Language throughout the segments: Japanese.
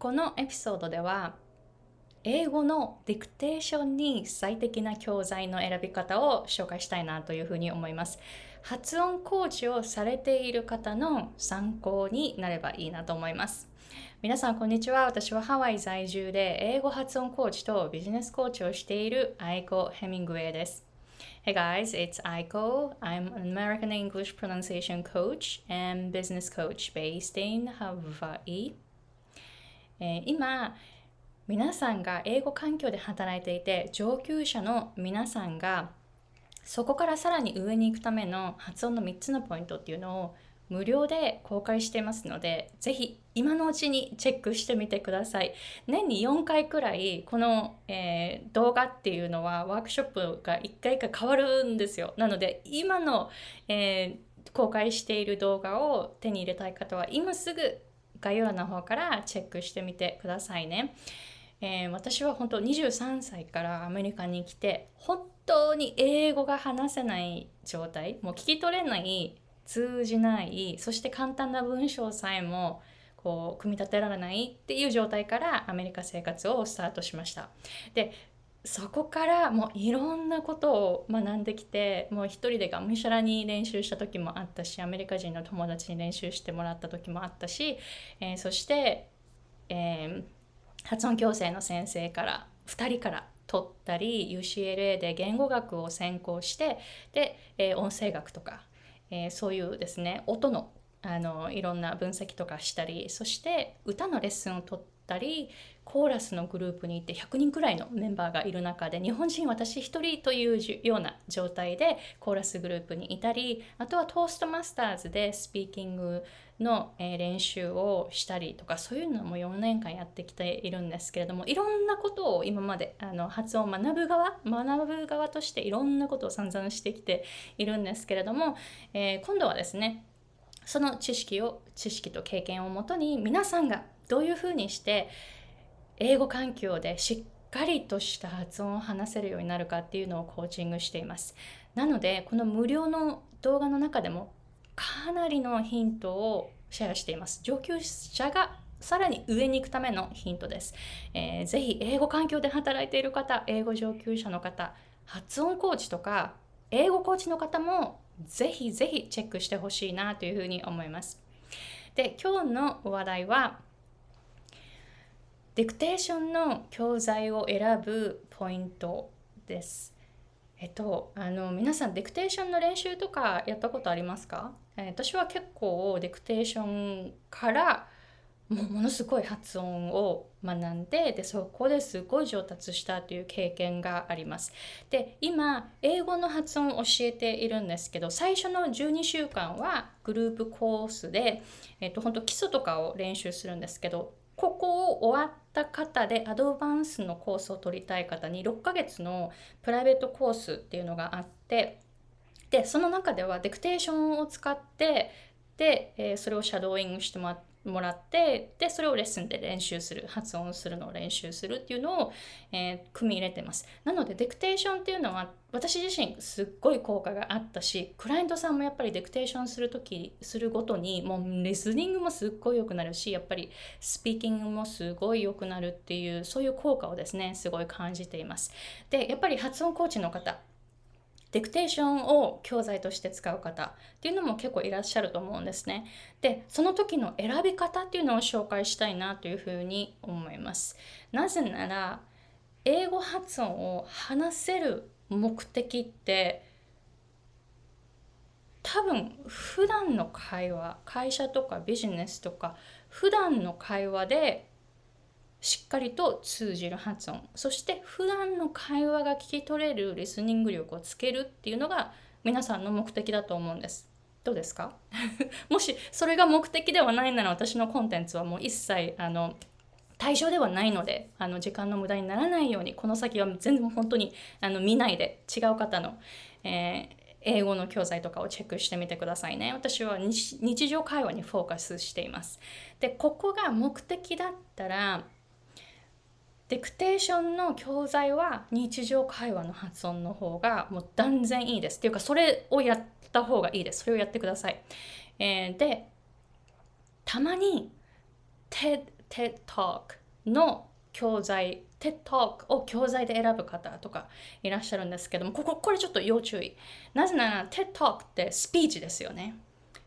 このエピソードでは英語のディクテーションに最適な教材の選び方を紹介したいなというふうに思います。発音コーチをされている方の参考になればいいなと思います。皆さんこんにちは。私はハワイ在住で英語発音コーチとビジネスコーチをしているアイコ・ヘミングウェイです。Hey guys, it's Aiko. I'm an American English pronunciation coach and business coach based in Hawaii. え今、皆さんが英語環境で働いていて、上級者の皆さんがそこからさらに上に行くための発音の3つのポイントっていうのを無料で公開していますので、ぜひ今のうちにチェックしてみてください。年に4回くらいこの、えー、動画っていうのはワークショップが1回か変わるんですよ。なので今の、えー、公開している動画を手に入れたい方は今すぐ概要欄の方からチェックしてみてくださいね。えー、私は本当23歳からアメリカに来て本当に英語が話せない状態もう聞き取れない通じないそして簡単な文章さえもこう組み立てられないっていう状態からアメリカ生活をスタートしました。でそこからもういろんなことを学んできてもう一人でがむしゃらに練習した時もあったしアメリカ人の友達に練習してもらった時もあったし、えー、そして、えー、発音矯正の先生から2人から取ったり UCLA で言語学を専攻してで、えー、音声学とかえ、そういうですね音のあのいろんな分析とかしたりそして歌のレッスンを取ったりコーラスのグループにいて100人くらいのメンバーがいる中で日本人私1人というような状態でコーラスグループにいたりあとはトーストマスターズでスピーキングの、え練習をしたりとかそういうのも4年間やってきているんですけれどもいろんなことを今まであの発音学ぶ側学ぶ側としていろんなことを散々してきているんですけれども、えー、今度はですねその知識を知識と経験をもとに皆さんがどういうふうにして英語環境でしっかりとした発音を話せるようになるかっていうのをコーチングしています。なのでこの無料の動画の中でもかなりのヒントをシェアしています。上級者がさらに上に行くためのヒントです。えー、ぜひ英語環境で働いている方、英語上級者の方、発音コーチとか英語コーチの方もぜひぜひチェックしてほしいなというふうに思います。で、今日の話題はディクテーションの教材を選ぶポイントです。えっと、あの皆さんディクテーションの練習とかやったことありますか、え、私は結構ディクテーションからもうものすごい発音を学んででそこですごい上達したという経験があります。で今英語の発音を教えているんですけど最初の12週間はグループコースで、えっと、本当基礎とかを練習するんですけどここを終わった方でアドバンスのコースを取りたい方に6ヶ月のプライベートコースっていうのがあってでその中ではディクテーションを使って、えー、それをシャドーイングしてもらってでそれをレッスンで練習する発音するのを練習するっていうのを、えー、組み入れてます。なのでディクテーションっていうのは私自身すっごい効果があったしクライアントさんもやっぱりディクテーションする時するごとにもうリスニングもすっごい良くなるしやっぱりスピーキングもすごい良くなるっていうそういう効果をですねすごい感じています。でやっぱり発音コーチの方ディクテーションを教材として使う方っていうのも結構いらっしゃると思うんですね。で、その時の選び方っていうのを紹介したいなというふうに思います。なぜなら、英語発音を話せる目的って多分普段の会話会社とかビジネスとか普段の会話でしっかりと通じる発音そして普段の会話が聞き取れるリスニング力をつけるっていうのが皆さんの目的だと思うんですどうですか？もしそれが目的ではないなら私のコンテンツはもう一切あの対象ではないのであの時間の無駄にならないようにこの先は全然本当にあの見ないで違う方の、えー英語の教材とかをチェックしてみてくださいね。私は日常会話にフォーカスしています。で、ここが目的だったら、ディクテーションの教材は日常会話の発音の方がもう断然いいです。っていうかそれをやった方がいいです。それをやってください。えー、でたまに TED Talk の教材 TED Talk を教材で選ぶ方とかいらっしゃるんですけどもこここれちょっと要注意なぜなら TED Talk ってスピーチですよね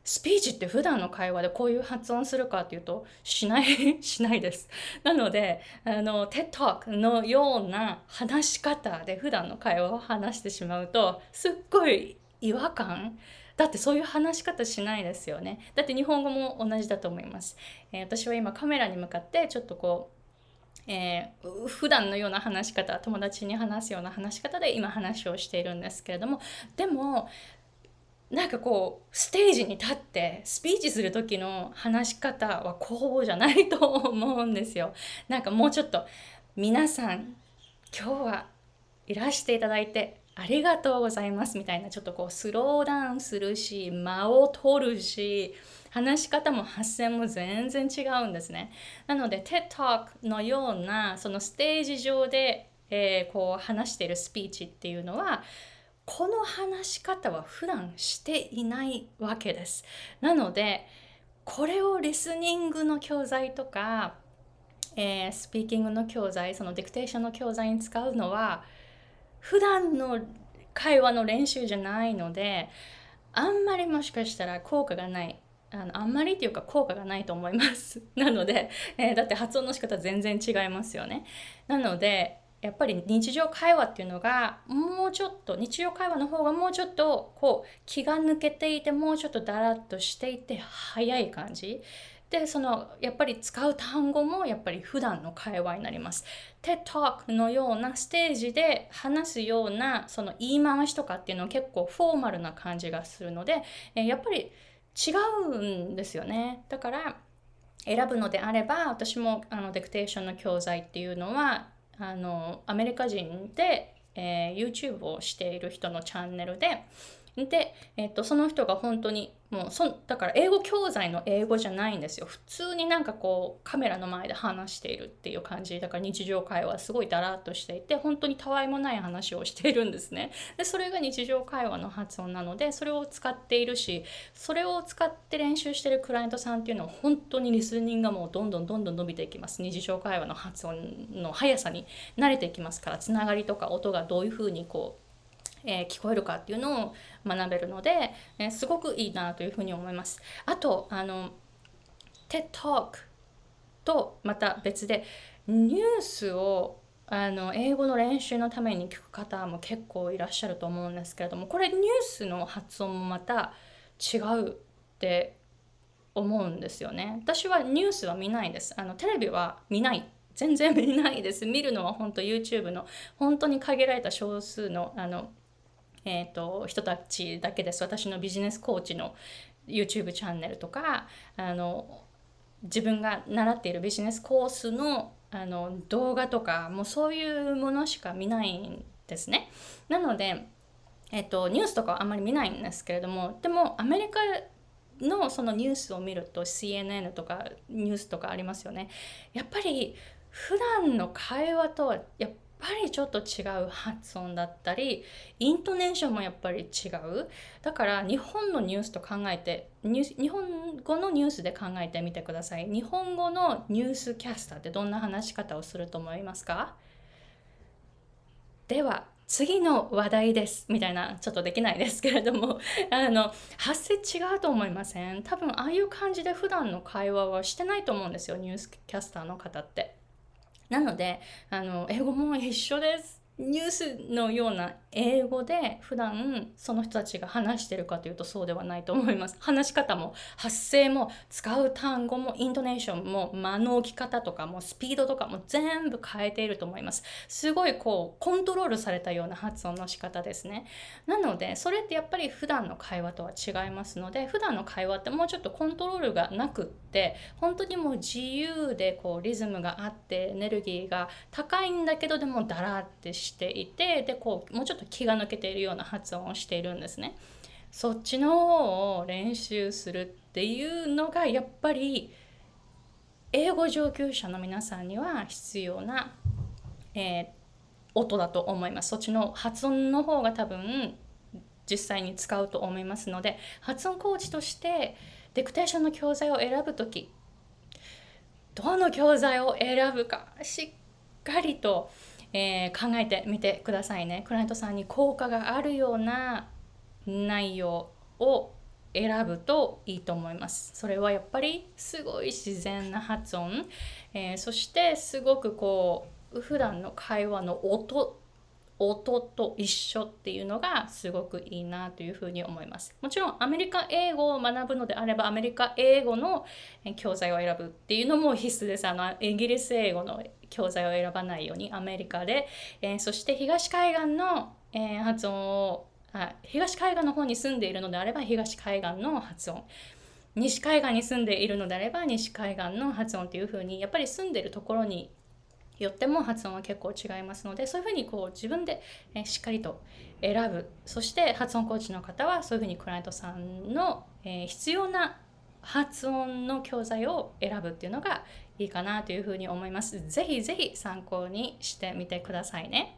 スピーチって普段の会話でこういう発音するかっていうとしない しないです。なのであの TED Talk のような話し方で普段の会話を話してしまうとすっごい違和感。だってそういう話し方しないですよね。だって日本語も同じだと思います、えー、私は今カメラに向かってちょっとこうえー、普段のような話し方友達に話すような話し方で今話をしているんですけれどもでもなんかこうステージに立ってスピーチする時の話し方はこうじゃないと思うんですよ。なんかもうちょっと皆さん今日はいらしていただいてありがとうございますみたいなちょっとこうスローダウンするし間を取るし話し方も発声も全然違うんですね。なので TED Talk のようなそのステージ上で、えー、こう話しているスピーチっていうのはこの話し方は普段していないわけです。なのでこれをリスニングの教材とか、えー、スピーキングの教材そのディクテーションの教材に使うのは普段の会話の練習じゃないのであんまりもしかしたら効果がないあのあんまりっていうか効果がないと思います なので、えー、だって発音の仕方全然違いますよねなのでやっぱり日常会話っていうのがもうちょっと日常会話の方がもうちょっとこう気が抜けていてもうちょっとだらっとしていて早い感じ。でそのやっぱり使う単語もやっぱり普段の会話になります。TED Talk のようなステージで話すようなその言い回しとかっていうのは結構フォーマルな感じがするのでやっぱり違うんですよね。だから選ぶのであれば私もあのデクテーションの教材っていうのはあのアメリカ人で、えー、YouTube をしている人のチャンネルでで、えっと、その人が本当にもうそだから英語教材の英語じゃないんですよ。普通になんかこうカメラの前で話しているっていう感じだから日常会話すごいだらっとしていて本当にたわいもない話をしているんですね。でそれが日常会話の発音なのでそれを使っているしそれを使って練習してるクライアントさんっていうのは本当にリスニングがもうどんどんどんどん伸びていきます。日常会話の発音の速さに慣れていきますからつながりとか音がどういうふうにこうえー、聞こえるかっていうのを学べるので、えー、すごくいいなというふうに思います。あとあの TED Talk とまた別でニュースをあの英語の練習のために聞く方も結構いらっしゃると思うんですけれどもこれニュースの発音もまた違うって思うんですよね。私はニュースは見ないです。あのテレビは見ない全然見ないです。見るのは本当 YouTube の本当に限られた少数のあのえーと、人たちだけです私のビジネスコーチの YouTube チャンネルとかあの自分が習っているビジネスコースのあの動画とかもうそういうものしか見ないんですね。なので、えっと、ニュースとかはあんまり見ないんですけれどもでもアメリカのそのニュースを見ると CNN とかニュースとかありますよね。やっぱり普段の会話とはやっぱりちょっと違う発音だったりイントネーションもやっぱり違う。だから日本のニュースと考えて日本語のニュースで考えてみてください。日本語のニュースキャスターってどんな話し方をすると思いますか？では次の話題ですみたいなちょっとできないですけれども あの発声違うと思いません？多分ああいう感じで普段の会話はしてないと思うんですよニュースキャスターの方って。なのであの英語も一緒です。ニュースのような英語で普段その人たちが話してるかというとそうではないと思います。話し方も発声も使う単語もイントネーションも間の置き方とかもスピードとかも全部変えていると思います。すごいこうコントロールされたような発音の仕方ですね。なのでそれってやっぱり普段の会話とは違いますので普段の会話ってもうちょっとコントロールがなくって本当にもう自由でこうリズムがあってエネルギーが高いんだけどでもだらってしてしていてでこうもうちょっと気が抜けているような発音をしているんですね。そっちの方を練習するっていうのがやっぱり英語上級者の皆さんには必要な、えー、音だと思います。そっちの発音の方が多分実際に使うと思いますので発音コーチとしてデクテーションの教材を選ぶ時どの教材を選ぶかしっかりと、えー、考えてみてくださいね。クライアントさんに効果があるような内容を選ぶといいと思います。それはやっぱりすごい自然な発音、えー、そしてすごくこう普段の会話の音音と一緒っていうのがすごくいいなというふうに思います。もちろんアメリカ英語を学ぶのであればアメリカ英語の教材を選ぶっていうのも必須です。あのイギリス英語の教材を選ばないようにアメリカで、えー、そして東海岸の、えー、発音をあ東海岸の方に住んでいるのであれば東海岸の発音。西海岸に住んでいるのであれば西海岸の発音っていうふうにやっぱり住んでるところによっても発音は結構違いますのでそういうふうにこう自分で、えしっかりと選ぶ。そして発音コーチの方はそういうふうにクライアントさんの、え必要な発音の教材を選ぶっていうのがいいかなというふうに思います。ぜひぜひ参考にしてみてくださいね。